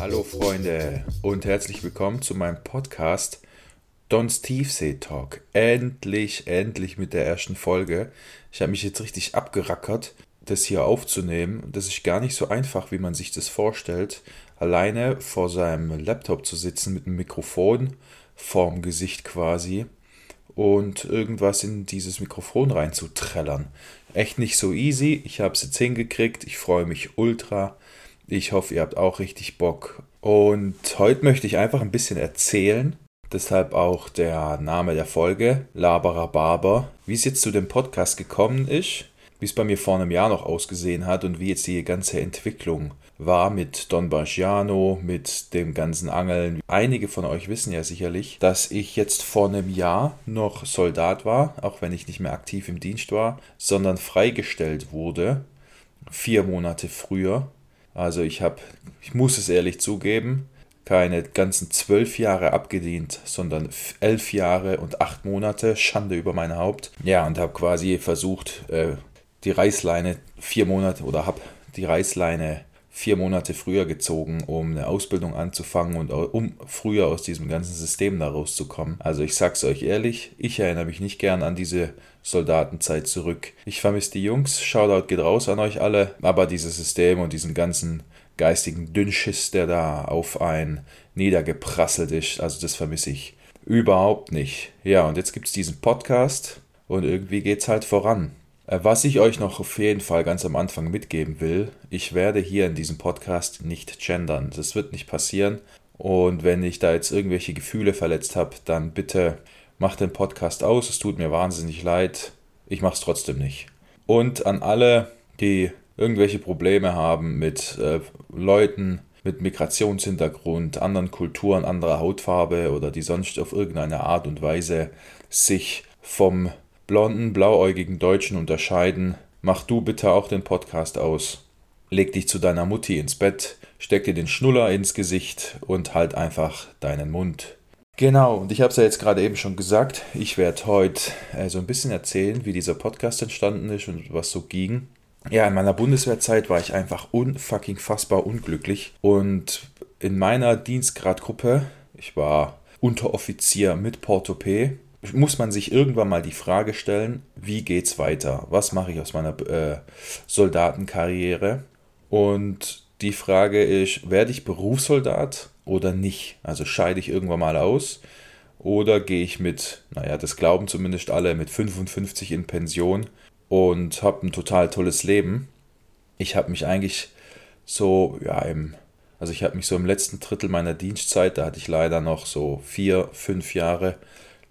Hallo Freunde und herzlich willkommen zu meinem Podcast Dons Tiefsee Talk. Endlich, endlich mit der ersten Folge. Ich habe mich jetzt richtig abgerackert, das hier aufzunehmen. Das ist gar nicht so einfach, wie man sich das vorstellt, alleine vor seinem Laptop zu sitzen mit einem Mikrofon vorm Gesicht quasi und irgendwas in dieses Mikrofon reinzutrellern. Echt nicht so easy. Ich habe es jetzt hingekriegt. Ich freue mich ultra. Ich hoffe, ihr habt auch richtig Bock. Und heute möchte ich einfach ein bisschen erzählen. Deshalb auch der Name der Folge, Laberer Barber. Wie es jetzt zu dem Podcast gekommen ist, wie es bei mir vor einem Jahr noch ausgesehen hat und wie jetzt die ganze Entwicklung war mit Don Bargiano, mit dem ganzen Angeln. Einige von euch wissen ja sicherlich, dass ich jetzt vor einem Jahr noch Soldat war, auch wenn ich nicht mehr aktiv im Dienst war, sondern freigestellt wurde. Vier Monate früher. Also ich habe, ich muss es ehrlich zugeben, keine ganzen zwölf Jahre abgedient, sondern elf Jahre und acht Monate, Schande über mein Haupt. Ja, und habe quasi versucht, äh, die Reißleine vier Monate oder habe die Reißleine vier Monate früher gezogen, um eine Ausbildung anzufangen und um früher aus diesem ganzen System da rauszukommen. Also ich sag's euch ehrlich, ich erinnere mich nicht gern an diese Soldatenzeit zurück. Ich vermisse die Jungs, Shoutout geht raus an euch alle, aber dieses System und diesen ganzen geistigen Dünnschiss, der da auf ein niedergeprasselt ist, also das vermisse ich überhaupt nicht. Ja, und jetzt gibt's diesen Podcast und irgendwie geht's halt voran. Äh, was ich euch noch auf jeden Fall ganz am Anfang mitgeben will, ich werde hier in diesem Podcast nicht gendern. Das wird nicht passieren. Und wenn ich da jetzt irgendwelche Gefühle verletzt habe, dann bitte macht den Podcast aus. Es tut mir wahnsinnig leid. Ich mache es trotzdem nicht. Und an alle, die irgendwelche Probleme haben mit äh, Leuten mit Migrationshintergrund, anderen Kulturen, anderer Hautfarbe oder die sonst auf irgendeine Art und Weise sich vom blonden, blauäugigen Deutschen unterscheiden, mach du bitte auch den Podcast aus. Leg dich zu deiner Mutti ins Bett, steck dir den Schnuller ins Gesicht und halt einfach deinen Mund. Genau, und ich habe es ja jetzt gerade eben schon gesagt, ich werde heute äh, so ein bisschen erzählen, wie dieser Podcast entstanden ist und was so ging. Ja, in meiner Bundeswehrzeit war ich einfach unfucking fassbar unglücklich und in meiner Dienstgradgruppe, ich war Unteroffizier mit Portopee, muss man sich irgendwann mal die Frage stellen, wie geht's weiter? Was mache ich aus meiner äh, Soldatenkarriere? Und die Frage ist, werde ich Berufssoldat oder nicht? Also scheide ich irgendwann mal aus oder gehe ich mit, naja, das glauben zumindest alle, mit 55 in Pension und habe ein total tolles Leben. Ich habe mich eigentlich so, ja, im, also ich habe mich so im letzten Drittel meiner Dienstzeit, da hatte ich leider noch so vier, fünf Jahre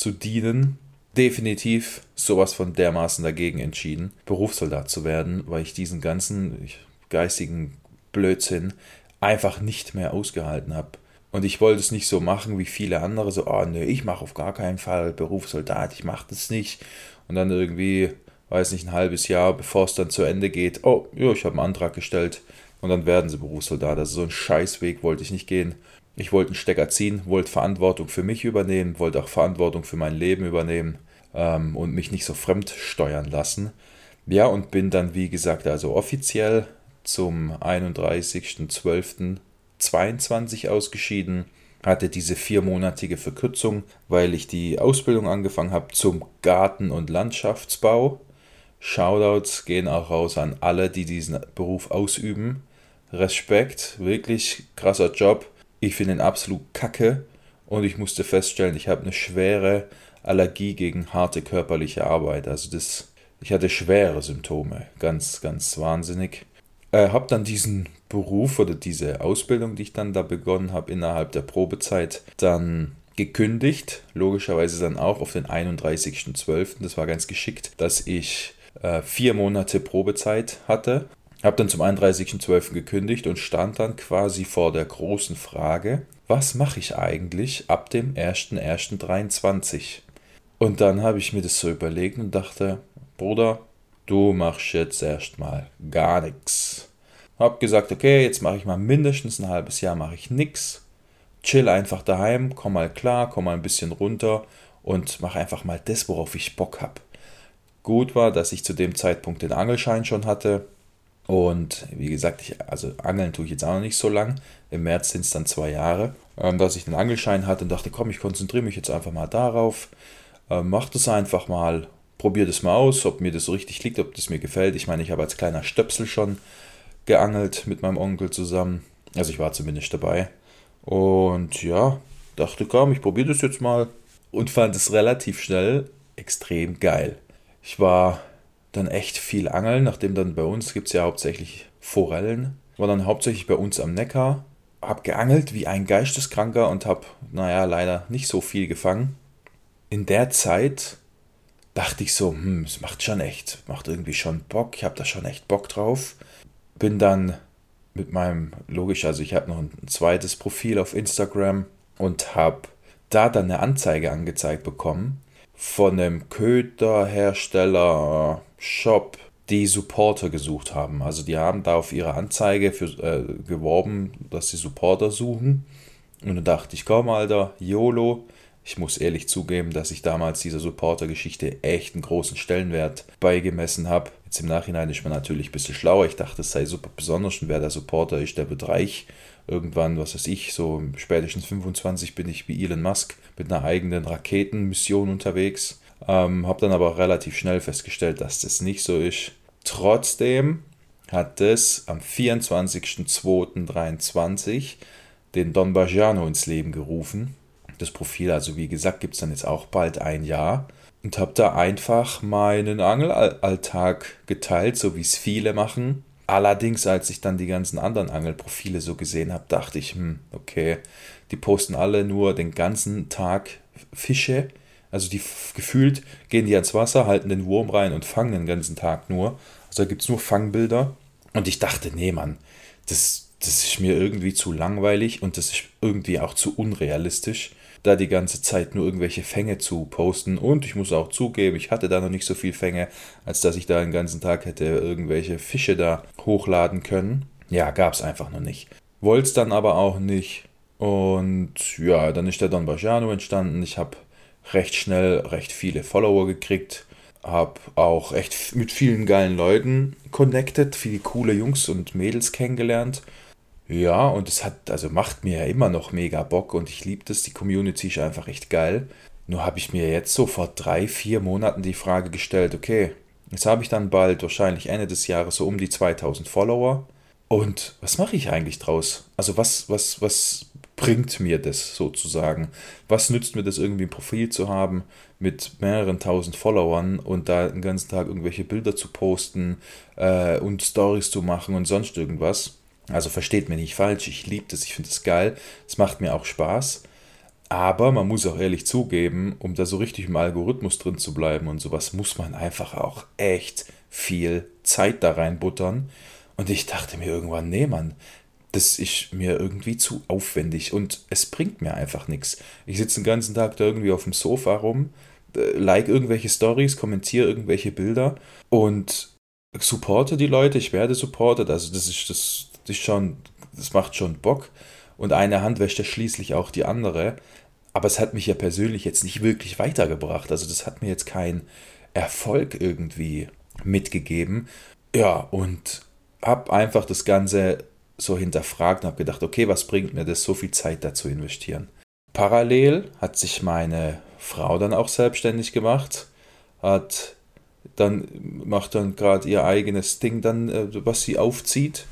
zu dienen, definitiv sowas von dermaßen dagegen entschieden, Berufssoldat zu werden, weil ich diesen ganzen geistigen Blödsinn einfach nicht mehr ausgehalten habe. Und ich wollte es nicht so machen wie viele andere, so, oh nee, ich mache auf gar keinen Fall Berufssoldat, ich mache das nicht. Und dann irgendwie, weiß nicht, ein halbes Jahr, bevor es dann zu Ende geht, oh, ja, ich habe einen Antrag gestellt und dann werden sie Berufssoldat. Also so einen Scheißweg wollte ich nicht gehen. Ich wollte einen Stecker ziehen, wollte Verantwortung für mich übernehmen, wollte auch Verantwortung für mein Leben übernehmen ähm, und mich nicht so fremd steuern lassen. Ja, und bin dann, wie gesagt, also offiziell zum 31.12.22 ausgeschieden. Hatte diese viermonatige Verkürzung, weil ich die Ausbildung angefangen habe zum Garten- und Landschaftsbau. Shoutouts gehen auch raus an alle, die diesen Beruf ausüben. Respekt, wirklich krasser Job. Ich finde ihn absolut kacke und ich musste feststellen, ich habe eine schwere Allergie gegen harte körperliche Arbeit. Also das, ich hatte schwere Symptome, ganz, ganz wahnsinnig. Äh, habe dann diesen Beruf oder diese Ausbildung, die ich dann da begonnen habe, innerhalb der Probezeit dann gekündigt. Logischerweise dann auch auf den 31.12. Das war ganz geschickt, dass ich äh, vier Monate Probezeit hatte habe dann zum 31.12. gekündigt und stand dann quasi vor der großen Frage, was mache ich eigentlich ab dem 1.1.23? Und dann habe ich mir das so überlegt und dachte, Bruder, du machst jetzt erstmal gar nichts. Hab gesagt, okay, jetzt mache ich mal mindestens ein halbes Jahr, mache ich nichts. Chill einfach daheim, komm mal klar, komm mal ein bisschen runter und mach einfach mal das, worauf ich Bock habe. Gut war, dass ich zu dem Zeitpunkt den Angelschein schon hatte. Und wie gesagt, ich, also Angeln tue ich jetzt auch noch nicht so lang. Im März sind es dann zwei Jahre, ähm, dass ich den Angelschein hatte und dachte, komm, ich konzentriere mich jetzt einfach mal darauf. Ähm, mach das einfach mal, probiere das mal aus, ob mir das so richtig liegt, ob das mir gefällt. Ich meine, ich habe als kleiner Stöpsel schon geangelt mit meinem Onkel zusammen. Also ich war zumindest dabei. Und ja, dachte, komm, ich probiere das jetzt mal und fand es relativ schnell extrem geil. Ich war dann echt viel angeln, nachdem dann bei uns gibt es ja hauptsächlich Forellen. War dann hauptsächlich bei uns am Neckar. Hab geangelt wie ein Geisteskranker und hab, naja, leider nicht so viel gefangen. In der Zeit dachte ich so, hm, es macht schon echt, macht irgendwie schon Bock, ich hab da schon echt Bock drauf. Bin dann mit meinem, logisch, also ich habe noch ein zweites Profil auf Instagram und habe da dann eine Anzeige angezeigt bekommen von einem Köderhersteller Shop, die Supporter gesucht haben. Also die haben da auf ihre Anzeige für, äh, geworben, dass sie Supporter suchen. Und dann dachte ich, komm, Alter, YOLO. Ich muss ehrlich zugeben, dass ich damals dieser Supporter-Geschichte echt einen großen Stellenwert beigemessen habe. Jetzt im Nachhinein ist man natürlich ein bisschen schlauer. Ich dachte, es sei super besonders und wer der Supporter ist, der wird reich irgendwann, was weiß ich, so spätestens 25 bin ich wie Elon Musk mit einer eigenen Raketenmission unterwegs. Ähm, habe dann aber relativ schnell festgestellt, dass das nicht so ist. Trotzdem hat es am 24.02.23 den Don Bajano ins Leben gerufen. Das Profil, also wie gesagt, gibt es dann jetzt auch bald ein Jahr. Und habe da einfach meinen Angelalltag geteilt, so wie es viele machen. Allerdings, als ich dann die ganzen anderen Angelprofile so gesehen habe, dachte ich, hm, okay, die posten alle nur den ganzen Tag Fische. Also die gefühlt gehen die ans Wasser, halten den Wurm rein und fangen den ganzen Tag nur. Also da gibt es nur Fangbilder. Und ich dachte, nee, Mann, das, das ist mir irgendwie zu langweilig und das ist irgendwie auch zu unrealistisch da die ganze Zeit nur irgendwelche Fänge zu posten. Und ich muss auch zugeben, ich hatte da noch nicht so viel Fänge, als dass ich da den ganzen Tag hätte irgendwelche Fische da hochladen können. Ja, gab es einfach noch nicht. Wollte es dann aber auch nicht. Und ja, dann ist der Don Bajano entstanden. Ich habe recht schnell recht viele Follower gekriegt. Habe auch echt mit vielen geilen Leuten connected, viele coole Jungs und Mädels kennengelernt. Ja, und es hat, also macht mir ja immer noch mega Bock und ich liebe das. Die Community ist einfach echt geil. Nur habe ich mir jetzt so vor drei, vier Monaten die Frage gestellt, okay, jetzt habe ich dann bald wahrscheinlich Ende des Jahres so um die 2000 Follower. Und was mache ich eigentlich draus? Also was, was, was bringt mir das sozusagen? Was nützt mir das irgendwie ein Profil zu haben mit mehreren tausend Followern und da den ganzen Tag irgendwelche Bilder zu posten äh, und Stories zu machen und sonst irgendwas? Also versteht mir nicht falsch, ich liebe das, ich finde es geil, es macht mir auch Spaß. Aber man muss auch ehrlich zugeben, um da so richtig im Algorithmus drin zu bleiben und sowas, muss man einfach auch echt viel Zeit da reinbuttern. Und ich dachte mir irgendwann, nee, Mann, das ist mir irgendwie zu aufwendig und es bringt mir einfach nichts. Ich sitze den ganzen Tag da irgendwie auf dem Sofa rum, äh, like irgendwelche Stories, kommentiere irgendwelche Bilder und supporte die Leute, ich werde supportet, also das ist das das, ist schon, das macht schon Bock. Und eine Hand wäscht ja schließlich auch die andere. Aber es hat mich ja persönlich jetzt nicht wirklich weitergebracht. Also das hat mir jetzt keinen Erfolg irgendwie mitgegeben. Ja, und habe einfach das Ganze so hinterfragt und habe gedacht, okay, was bringt mir das, so viel Zeit dazu investieren? Parallel hat sich meine Frau dann auch selbstständig gemacht, hat dann macht dann gerade ihr eigenes Ding dann, äh, was sie aufzieht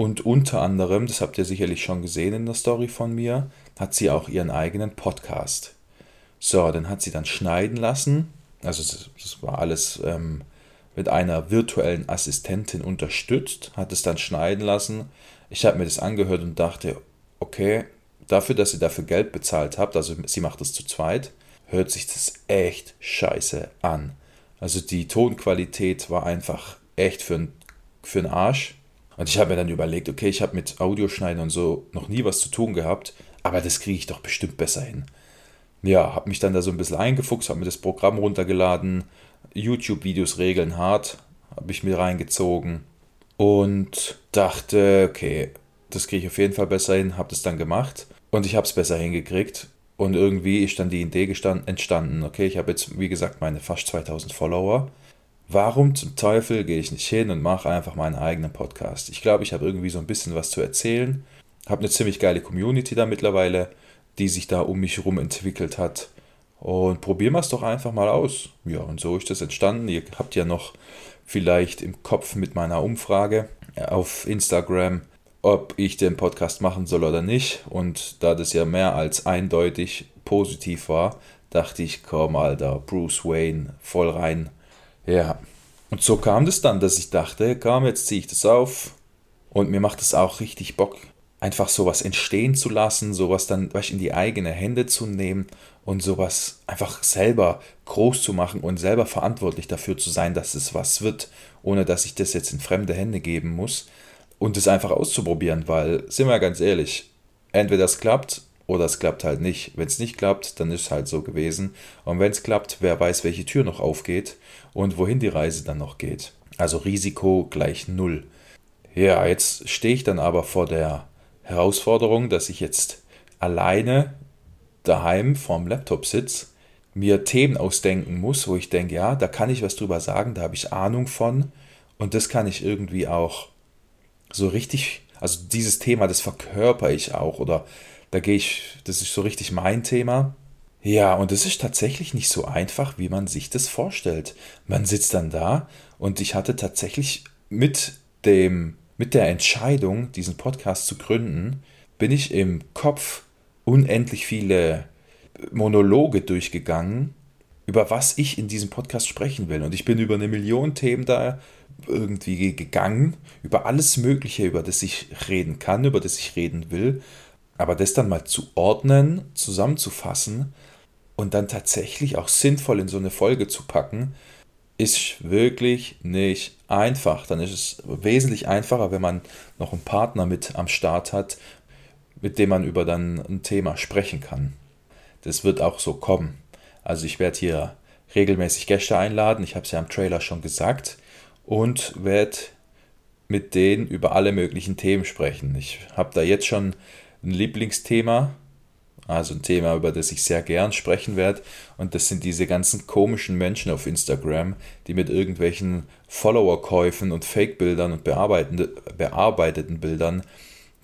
und unter anderem, das habt ihr sicherlich schon gesehen in der Story von mir, hat sie auch ihren eigenen Podcast. So, dann hat sie dann schneiden lassen. Also das, war alles ähm, mit einer virtuellen Assistentin unterstützt, hat es dann schneiden lassen. Ich habe mir das angehört und dachte, okay, dafür, dass ihr dafür Geld bezahlt habt, also sie macht das zu zweit, hört sich das echt scheiße an. Also die Tonqualität war einfach echt für, für einen Arsch. Und ich habe mir dann überlegt, okay, ich habe mit Audioschneiden und so noch nie was zu tun gehabt, aber das kriege ich doch bestimmt besser hin. Ja, habe mich dann da so ein bisschen eingefuchst, habe mir das Programm runtergeladen, YouTube-Videos regeln hart, habe ich mir reingezogen und dachte, okay, das kriege ich auf jeden Fall besser hin, habe das dann gemacht und ich habe es besser hingekriegt und irgendwie ist dann die Idee entstanden, okay, ich habe jetzt, wie gesagt, meine fast 2000 Follower. Warum zum Teufel gehe ich nicht hin und mache einfach meinen eigenen Podcast? Ich glaube, ich habe irgendwie so ein bisschen was zu erzählen, habe eine ziemlich geile Community da mittlerweile die sich da um mich herum entwickelt hat. Und probieren wir es doch einfach mal aus. Ja, und so ist das entstanden. Ihr habt ja noch vielleicht im Kopf mit meiner Umfrage auf Instagram, ob ich den Podcast machen soll oder nicht. Und da das ja mehr als eindeutig positiv war, dachte ich, komm, Alter, Bruce Wayne, voll rein. Ja. Und so kam das dann, dass ich dachte, komm, jetzt ziehe ich das auf. Und mir macht es auch richtig Bock, einfach sowas entstehen zu lassen, sowas dann in die eigene Hände zu nehmen und sowas einfach selber groß zu machen und selber verantwortlich dafür zu sein, dass es was wird, ohne dass ich das jetzt in fremde Hände geben muss und es einfach auszuprobieren, weil, sind wir ganz ehrlich, entweder es klappt oder es klappt halt nicht. Wenn es nicht klappt, dann ist es halt so gewesen. Und wenn es klappt, wer weiß, welche Tür noch aufgeht und wohin die Reise dann noch geht. Also Risiko gleich null. Ja, jetzt stehe ich dann aber vor der Herausforderung, dass ich jetzt alleine daheim vorm Laptop sitze, mir Themen ausdenken muss, wo ich denke, ja, da kann ich was drüber sagen, da habe ich Ahnung von und das kann ich irgendwie auch so richtig, also dieses Thema, das verkörper ich auch oder da gehe ich, das ist so richtig mein Thema. Ja, und es ist tatsächlich nicht so einfach, wie man sich das vorstellt. Man sitzt dann da und ich hatte tatsächlich mit dem mit der Entscheidung, diesen Podcast zu gründen, bin ich im Kopf unendlich viele Monologe durchgegangen, über was ich in diesem Podcast sprechen will. Und ich bin über eine Million Themen da irgendwie gegangen, über alles Mögliche, über das ich reden kann, über das ich reden will. Aber das dann mal zu ordnen, zusammenzufassen und dann tatsächlich auch sinnvoll in so eine Folge zu packen, ist wirklich nicht einfach. Dann ist es wesentlich einfacher, wenn man noch einen Partner mit am Start hat, mit dem man über dann ein Thema sprechen kann. Das wird auch so kommen. Also ich werde hier regelmäßig Gäste einladen, ich habe es ja im Trailer schon gesagt, und werde mit denen über alle möglichen Themen sprechen. Ich habe da jetzt schon ein Lieblingsthema, also ein Thema, über das ich sehr gern sprechen werde. Und das sind diese ganzen komischen Menschen auf Instagram, die mit irgendwelchen Follower-Käufen und Fake-Bildern und bearbeiteten Bildern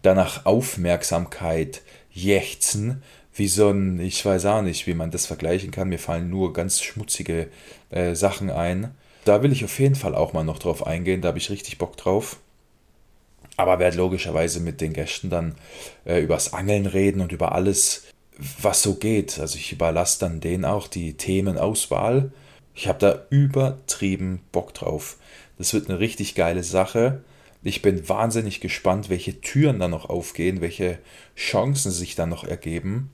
danach Aufmerksamkeit jächzen, wie so ein, ich weiß auch nicht, wie man das vergleichen kann. Mir fallen nur ganz schmutzige äh, Sachen ein. Da will ich auf jeden Fall auch mal noch drauf eingehen, da habe ich richtig Bock drauf. Aber werde logischerweise mit den Gästen dann äh, übers Angeln reden und über alles, was so geht. Also ich überlasse dann denen auch die Themenauswahl. Ich habe da übertrieben Bock drauf. Das wird eine richtig geile Sache. Ich bin wahnsinnig gespannt, welche Türen da noch aufgehen, welche Chancen sich dann noch ergeben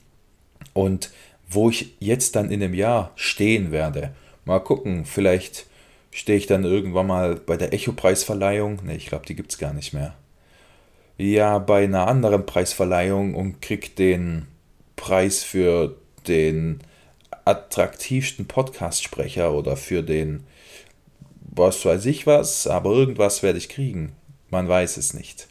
und wo ich jetzt dann in einem Jahr stehen werde. Mal gucken, vielleicht stehe ich dann irgendwann mal bei der Echo-Preisverleihung. Ne, ich glaube, die gibt es gar nicht mehr. Ja, bei einer anderen Preisverleihung und krieg den Preis für den attraktivsten Podcast-Sprecher oder für den was weiß ich was, aber irgendwas werde ich kriegen. Man weiß es nicht.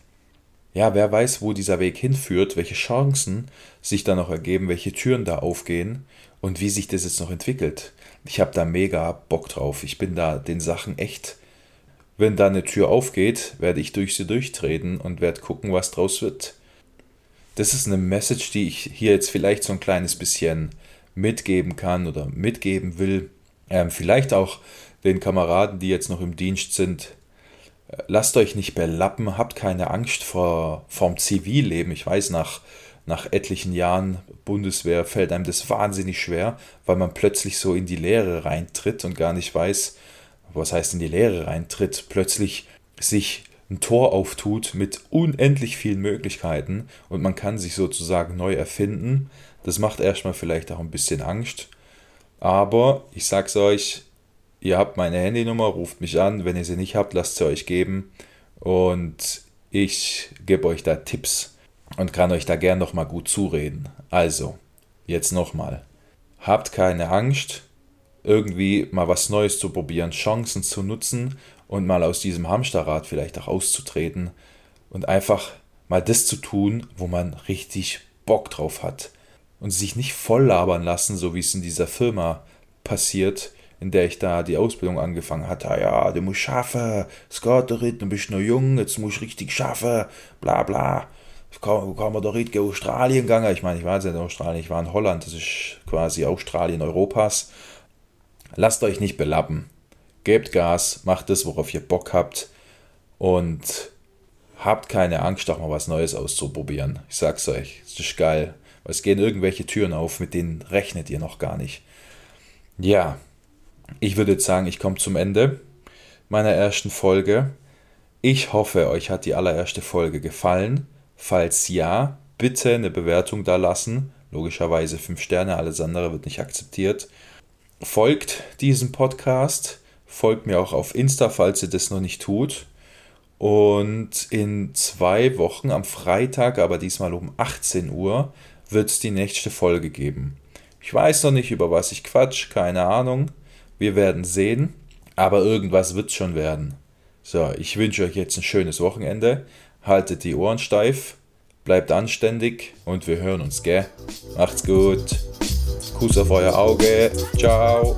Ja, wer weiß, wo dieser Weg hinführt, welche Chancen sich da noch ergeben, welche Türen da aufgehen und wie sich das jetzt noch entwickelt. Ich habe da mega Bock drauf. Ich bin da den Sachen echt. Wenn da eine Tür aufgeht, werde ich durch sie durchtreten und werde gucken, was draus wird das ist eine Message, die ich hier jetzt vielleicht so ein kleines bisschen mitgeben kann oder mitgeben will. Ähm, vielleicht auch den Kameraden, die jetzt noch im Dienst sind. Äh, lasst euch nicht belappen, habt keine Angst vor vom Zivilleben. Ich weiß, nach, nach etlichen Jahren Bundeswehr fällt einem das wahnsinnig schwer, weil man plötzlich so in die Leere reintritt und gar nicht weiß, was heißt in die Leere reintritt, plötzlich sich ein Tor auftut mit unendlich vielen Möglichkeiten und man kann sich sozusagen neu erfinden. Das macht erstmal vielleicht auch ein bisschen Angst. Aber ich sag's euch, ihr habt meine Handynummer, ruft mich an. Wenn ihr sie nicht habt, lasst sie euch geben. Und ich gebe euch da Tipps und kann euch da gern nochmal gut zureden. Also, jetzt nochmal. habt keine Angst, irgendwie mal was Neues zu probieren, Chancen zu nutzen und mal aus diesem Hamsterrad vielleicht auch auszutreten und einfach mal das zu tun, wo man richtig Bock drauf hat und sich nicht voll labern lassen, so wie es in dieser Firma passiert, in der ich da die Ausbildung angefangen hatte. Ah ja, du musst schaffen, Skaterit, du bist noch jung, jetzt musst du richtig schaffen, bla bla. Kann, kann man doch nicht in Australien gegangen. Ich meine, ich war jetzt in Australien, ich war in Holland, das ist quasi Australien Europas. Lasst euch nicht belappen. Gebt Gas, macht das, worauf ihr Bock habt und habt keine Angst, auch mal was Neues auszuprobieren. Ich sag's euch, es ist geil. Es gehen irgendwelche Türen auf, mit denen rechnet ihr noch gar nicht. Ja, ich würde jetzt sagen, ich komme zum Ende meiner ersten Folge. Ich hoffe, euch hat die allererste Folge gefallen. Falls ja, bitte eine Bewertung da lassen. Logischerweise 5 Sterne, alles andere wird nicht akzeptiert. Folgt diesem Podcast, folgt mir auch auf Insta, falls ihr das noch nicht tut. Und in zwei Wochen am Freitag, aber diesmal um 18 Uhr, wird es die nächste Folge geben. Ich weiß noch nicht, über was ich quatsch, keine Ahnung. Wir werden sehen, aber irgendwas wird schon werden. So, ich wünsche euch jetzt ein schönes Wochenende. Haltet die Ohren steif, bleibt anständig und wir hören uns, gell? Macht's gut. Kuss auf euer Auge. Ciao.